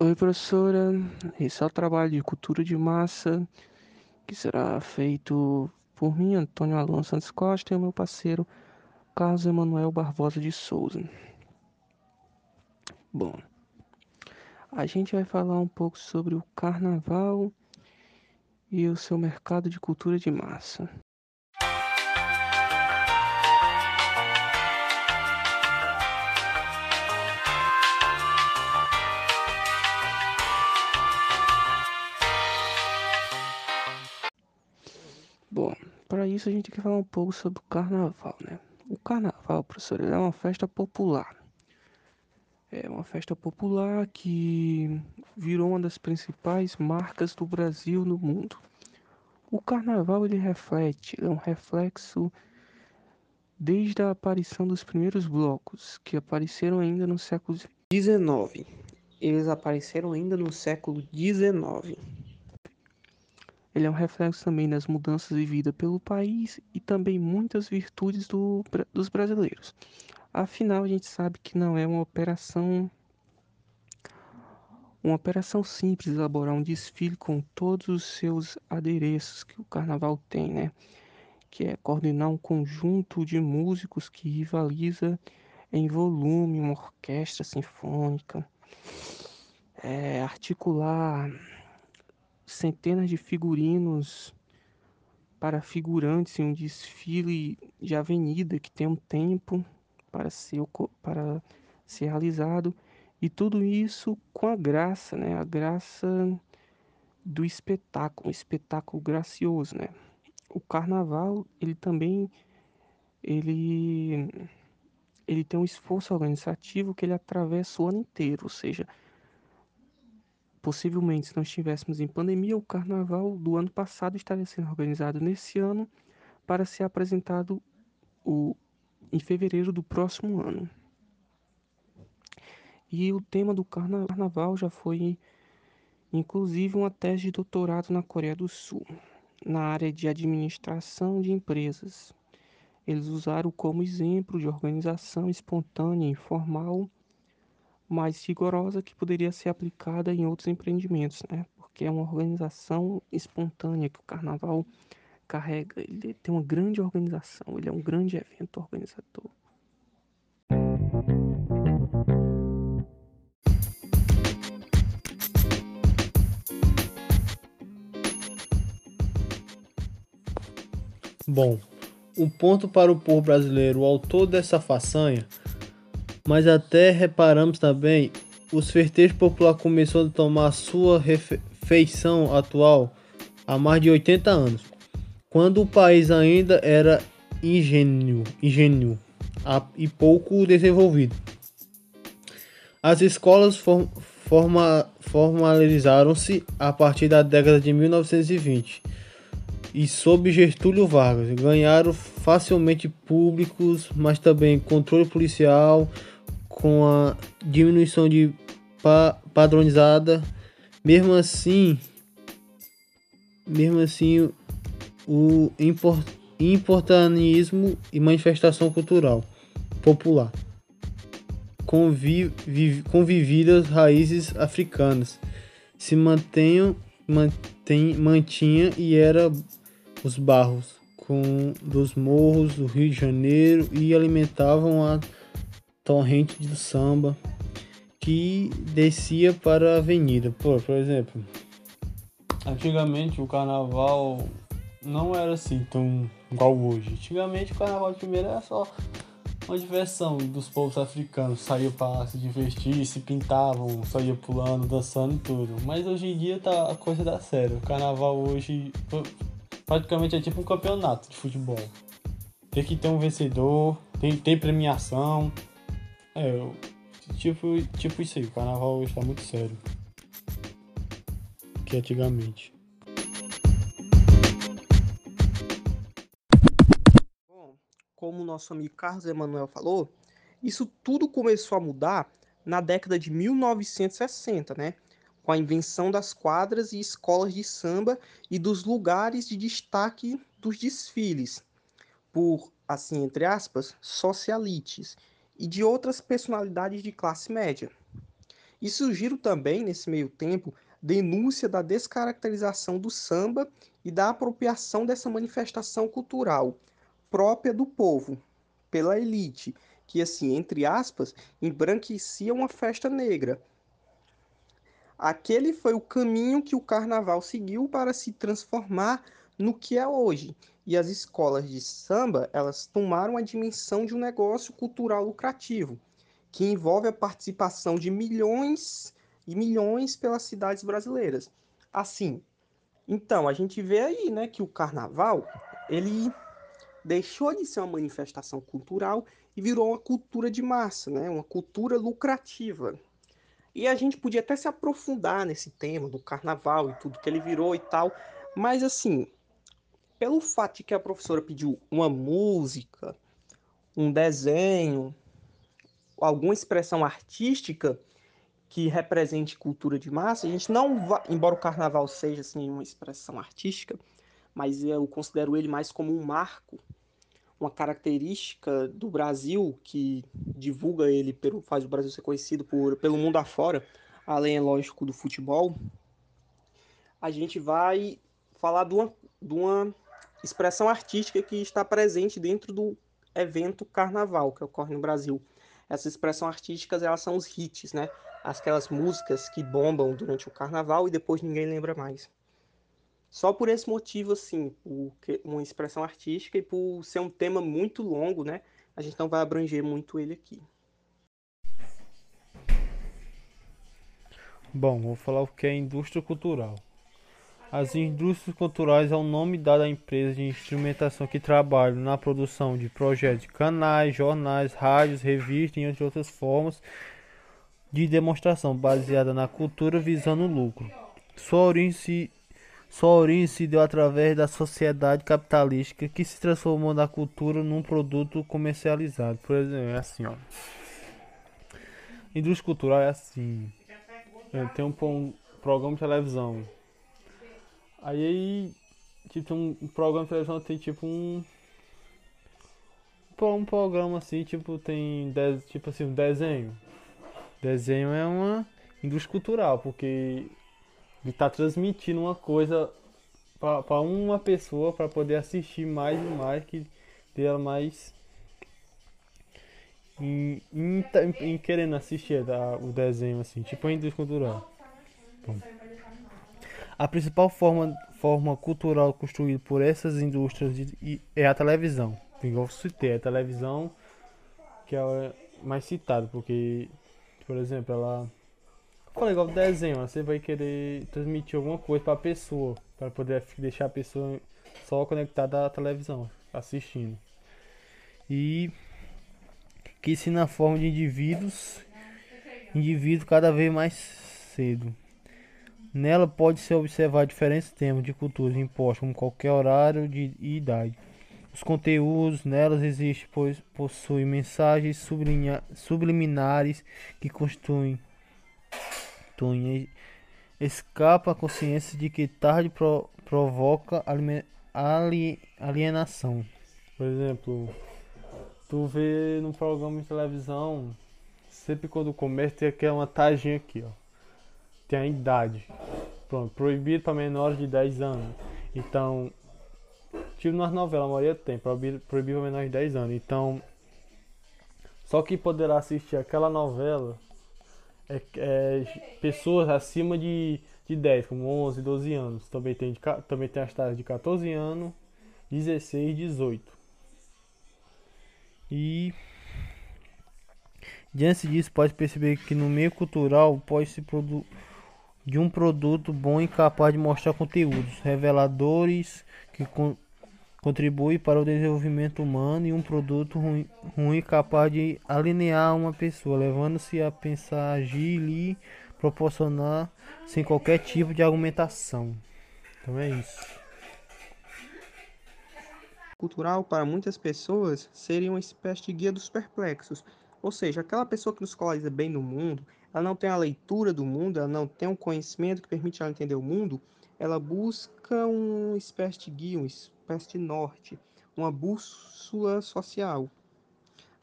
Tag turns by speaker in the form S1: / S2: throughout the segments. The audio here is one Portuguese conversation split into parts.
S1: Oi, professora. Esse é o trabalho de cultura de massa que será feito por mim, Antônio Alonso Santos Costa, e o meu parceiro Carlos Emanuel Barbosa de Souza. Bom, a gente vai falar um pouco sobre o carnaval e o seu mercado de cultura de massa. Para isso a gente tem que falar um pouco sobre o carnaval, né? O carnaval, professor, é uma festa popular. É uma festa popular que virou uma das principais marcas do Brasil no mundo. O carnaval ele reflete, é um reflexo desde a aparição dos primeiros blocos, que apareceram ainda no século XIX. Eles apareceram ainda no século XIX. Ele é um reflexo também das mudanças vividas pelo país e também muitas virtudes do, dos brasileiros. Afinal, a gente sabe que não é uma operação uma operação simples elaborar um desfile com todos os seus adereços que o carnaval tem, né? Que é coordenar um conjunto de músicos que rivaliza em volume, uma orquestra sinfônica, é, articular centenas de figurinos para figurantes em um desfile de avenida que tem um tempo para ser, para ser realizado e tudo isso com a graça, né? A graça do espetáculo, um espetáculo gracioso, né? O carnaval, ele também ele ele tem um esforço organizativo que ele atravessa o ano inteiro, ou seja, Possivelmente, se não estivéssemos em pandemia, o carnaval do ano passado estaria sendo organizado nesse ano para ser apresentado o, em fevereiro do próximo ano. E o tema do carnaval já foi, inclusive, uma tese de doutorado na Coreia do Sul, na área de administração de empresas. Eles usaram como exemplo de organização espontânea e informal mais rigorosa que poderia ser aplicada em outros empreendimentos, né? Porque é uma organização espontânea que o carnaval carrega. Ele tem uma grande organização, ele é um grande evento organizador.
S2: Bom, um ponto para o povo brasileiro, o autor dessa façanha mas até reparamos também os festejos popular começou a tomar sua feição atual há mais de 80 anos, quando o país ainda era ingênuo, ingênuo e pouco desenvolvido. As escolas forma, formalizaram-se a partir da década de 1920 e sob Getúlio Vargas ganharam facilmente públicos, mas também controle policial, com a diminuição de pa padronizada, mesmo assim, mesmo assim o import importanismo e manifestação cultural popular conviv convividas raízes africanas se mantenham mantém, mantinha e era os barros com dos morros do Rio de Janeiro e alimentavam a torrente do samba que descia para a avenida. Por, por exemplo, antigamente o carnaval não era assim tão igual hoje. Antigamente o carnaval de primeira era só uma diversão dos povos africanos. Saíam para se divertir, se pintavam, saíam pulando, dançando e tudo. Mas hoje em dia tá a coisa da sério. O carnaval hoje praticamente é tipo um campeonato de futebol. Tem que ter um vencedor, tem, tem premiação, é, eu, tipo, tipo isso aí, o carnaval hoje tá muito sério. Que antigamente.
S1: Bom, como o nosso amigo Carlos Emanuel falou, isso tudo começou a mudar na década de 1960, né? Com a invenção das quadras e escolas de samba e dos lugares de destaque dos desfiles, por, assim, entre aspas, socialites e de outras personalidades de classe média. E surgiram também, nesse meio tempo, denúncia da descaracterização do samba e da apropriação dessa manifestação cultural própria do povo, pela elite, que, assim, entre aspas, embranquecia uma festa negra. Aquele foi o caminho que o carnaval seguiu para se transformar no que é hoje. E as escolas de samba, elas tomaram a dimensão de um negócio cultural lucrativo, que envolve a participação de milhões e milhões pelas cidades brasileiras. Assim, então a gente vê aí, né, que o carnaval, ele deixou de ser uma manifestação cultural e virou uma cultura de massa, né, uma cultura lucrativa. E a gente podia até se aprofundar nesse tema do carnaval e tudo que ele virou e tal, mas assim, pelo fato de que a professora pediu uma música, um desenho, alguma expressão artística que represente cultura de massa, a gente não vai, embora o carnaval seja assim uma expressão artística, mas eu considero ele mais como um marco, uma característica do Brasil que divulga ele, pelo, faz o Brasil ser conhecido por, pelo mundo afora, além, é lógico, do futebol. A gente vai falar de uma, de uma expressão artística que está presente dentro do evento carnaval que ocorre no Brasil. Essas expressões artísticas elas são os hits, né? Aquelas músicas que bombam durante o carnaval e depois ninguém lembra mais. Só por esse motivo, assim, por uma expressão artística e por ser um tema muito longo, né? A gente não vai abranger muito ele aqui.
S2: Bom, vou falar o que é indústria cultural. As indústrias culturais é o nome dado à empresa de instrumentação que trabalham na produção de projetos de canais, jornais, rádios, revistas e entre outras formas de demonstração baseada na cultura visando lucro. Sua origem se, sua origem se deu através da sociedade capitalística que se transformou da cultura num produto comercializado. Por exemplo, é assim, ó. Indústria cultural é assim. Tem um programa de televisão Aí, tipo, um, programa de televisão tem tipo um. Um programa assim, tipo, tem de, tipo assim, um desenho. Desenho é uma indústria cultural, porque ele tá transmitindo uma coisa para uma pessoa para poder assistir mais e mais que dela mais em, em, em, querendo assistir a, o desenho assim, tipo a indústria cultural. Bom. A principal forma, forma cultural construída por essas indústrias é a televisão. Igual eu citei, a televisão que é mais citada, porque, por exemplo, ela. Fala igual desenho, você vai querer transmitir alguma coisa para a pessoa, para poder deixar a pessoa só conectada à televisão, assistindo. E que se na forma de indivíduos, indivíduo cada vez mais cedo. Nela pode-se observar diferentes temas de culturas impostos como qualquer horário de, e idade. Os conteúdos nelas existem, pois possuem mensagens subliminares que constituem, escapa a consciência de que tarde pro, provoca alienação. Por exemplo, tu vê no programa de televisão, sempre quando começa tem aquela taginha aqui, ó tem a idade. Pronto, proibido para menores de 10 anos. Então, tipo nas novelas, a maioria tem, proibido, proibido para menores de 10 anos. Então, só que poderá assistir aquela novela é, é, pessoas acima de, de 10, como 11, 12 anos. Também tem, de, também tem as taxas de 14 anos, 16, 18. E diante disso, pode perceber que no meio cultural pode se produzir de um produto bom e capaz de mostrar conteúdos reveladores que con contribuem para o desenvolvimento humano e um produto ruim, ruim capaz de alinear uma pessoa, levando-se a pensar, agir e proporcionar sem qualquer tipo de argumentação. Então é isso.
S1: Cultural para muitas pessoas seria uma espécie de guia dos perplexos, ou seja, aquela pessoa que nos coloniza bem no mundo, ela não tem a leitura do mundo, ela não tem um conhecimento que permite ela entender o mundo, ela busca uma espécie de guia, uma espécie de norte, uma bússola social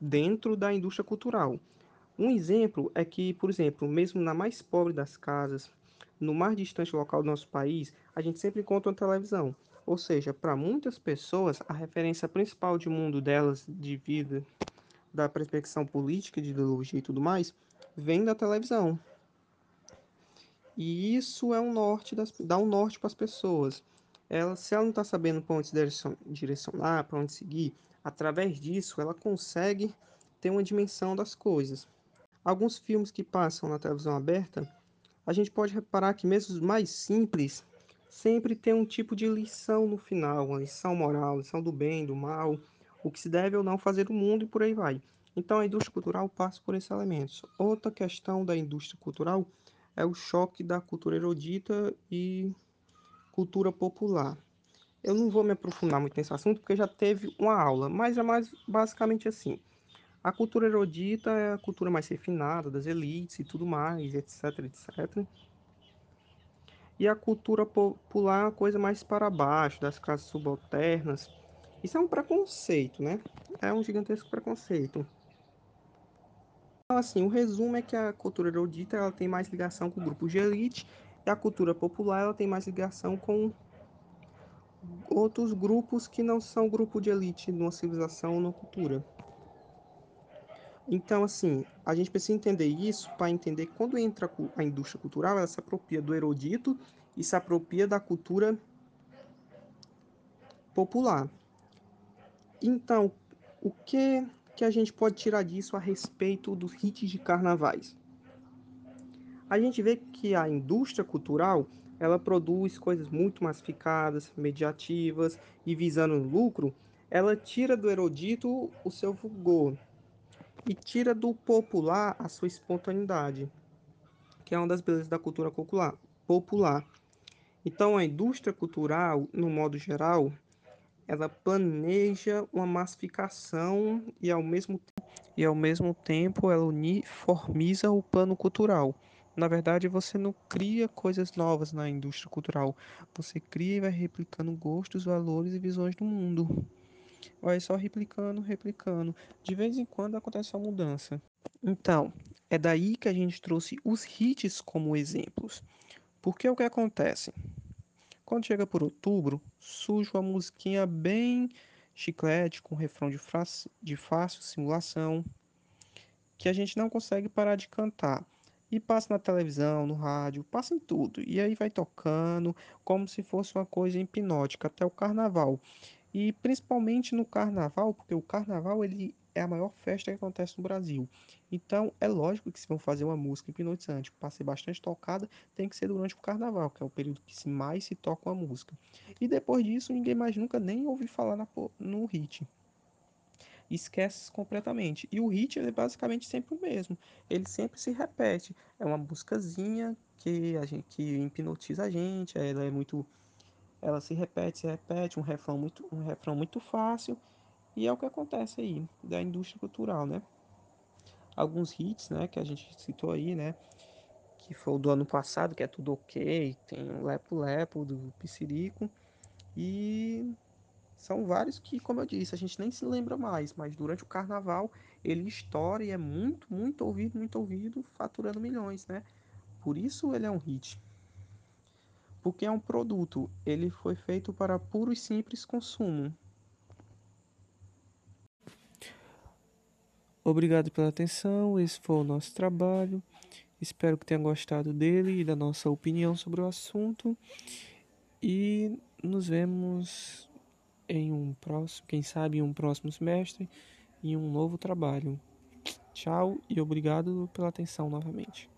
S1: dentro da indústria cultural. Um exemplo é que, por exemplo, mesmo na mais pobre das casas, no mais distante local do nosso país, a gente sempre encontra uma televisão. Ou seja, para muitas pessoas, a referência principal de mundo delas, de vida, da perspectiva política, de ideologia e tudo mais, vem da televisão. E isso é um norte das, dá um norte para as pessoas. Ela, se ela não está sabendo para onde se direcionar, para onde seguir, através disso ela consegue ter uma dimensão das coisas. Alguns filmes que passam na televisão aberta, a gente pode reparar que mesmo os mais simples sempre tem um tipo de lição no final, uma lição moral, lição do bem, do mal, o que se deve ou não fazer no mundo e por aí vai. Então a indústria cultural passa por esses elementos. Outra questão da indústria cultural é o choque da cultura erudita e cultura popular. Eu não vou me aprofundar muito nesse assunto porque já teve uma aula, mas é mais basicamente assim. A cultura erudita é a cultura mais refinada das elites e tudo mais, etc, etc. E a cultura popular é uma coisa mais para baixo, das classes subalternas. Isso é um preconceito, né? É um gigantesco preconceito. Então, assim, o resumo é que a cultura erudita ela tem mais ligação com grupos de elite e a cultura popular ela tem mais ligação com outros grupos que não são grupo de elite numa civilização ou numa cultura. Então, assim, a gente precisa entender isso para entender que quando entra a indústria cultural, ela se apropria do erudito e se apropria da cultura popular. Então, o que que a gente pode tirar disso a respeito dos hits de carnavais? A gente vê que a indústria cultural ela produz coisas muito massificadas, mediativas e visando lucro, ela tira do erudito o seu vulgor e tira do popular a sua espontaneidade, que é uma das belezas da cultura popular. Então, a indústria cultural, no modo geral, ela planeja uma massificação e ao mesmo e ao mesmo tempo ela uniformiza o plano cultural. Na verdade, você não cria coisas novas na indústria cultural. Você cria e vai replicando gostos, valores e visões do mundo. Vai só replicando, replicando. De vez em quando acontece uma mudança. Então, é daí que a gente trouxe os hits como exemplos. Porque o que acontece? Quando chega por outubro, surge uma musiquinha bem chiclete, com refrão de, de fácil simulação, que a gente não consegue parar de cantar. E passa na televisão, no rádio, passa em tudo. E aí vai tocando como se fosse uma coisa hipnótica até o carnaval. E principalmente no carnaval, porque o carnaval ele é a maior festa que acontece no Brasil. Então é lógico que se vão fazer uma música hipnotizante para ser bastante tocada, tem que ser durante o carnaval, que é o período que se mais se toca uma música. E depois disso, ninguém mais nunca nem ouviu falar na, no hit esquece completamente. E o hit é basicamente sempre o mesmo. Ele sempre se repete. É uma músicazinha que a gente que hipnotiza a gente, ela é muito ela se repete, se repete, um refrão muito um refrão muito fácil e é o que acontece aí da indústria cultural, né? Alguns hits, né, que a gente citou aí, né, que foi o do ano passado, que é tudo ok, tem o Lepo Lepo do Piscirico e são vários que, como eu disse, a gente nem se lembra mais, mas durante o carnaval ele estoura e é muito, muito ouvido, muito ouvido, faturando milhões, né? Por isso ele é um hit. Porque é um produto, ele foi feito para puro e simples consumo. Obrigado pela atenção, esse foi o nosso trabalho. Espero que tenha gostado dele e da nossa opinião sobre o assunto. E nos vemos em um próximo, quem sabe em um próximo semestre, em um novo trabalho. Tchau e obrigado pela atenção novamente.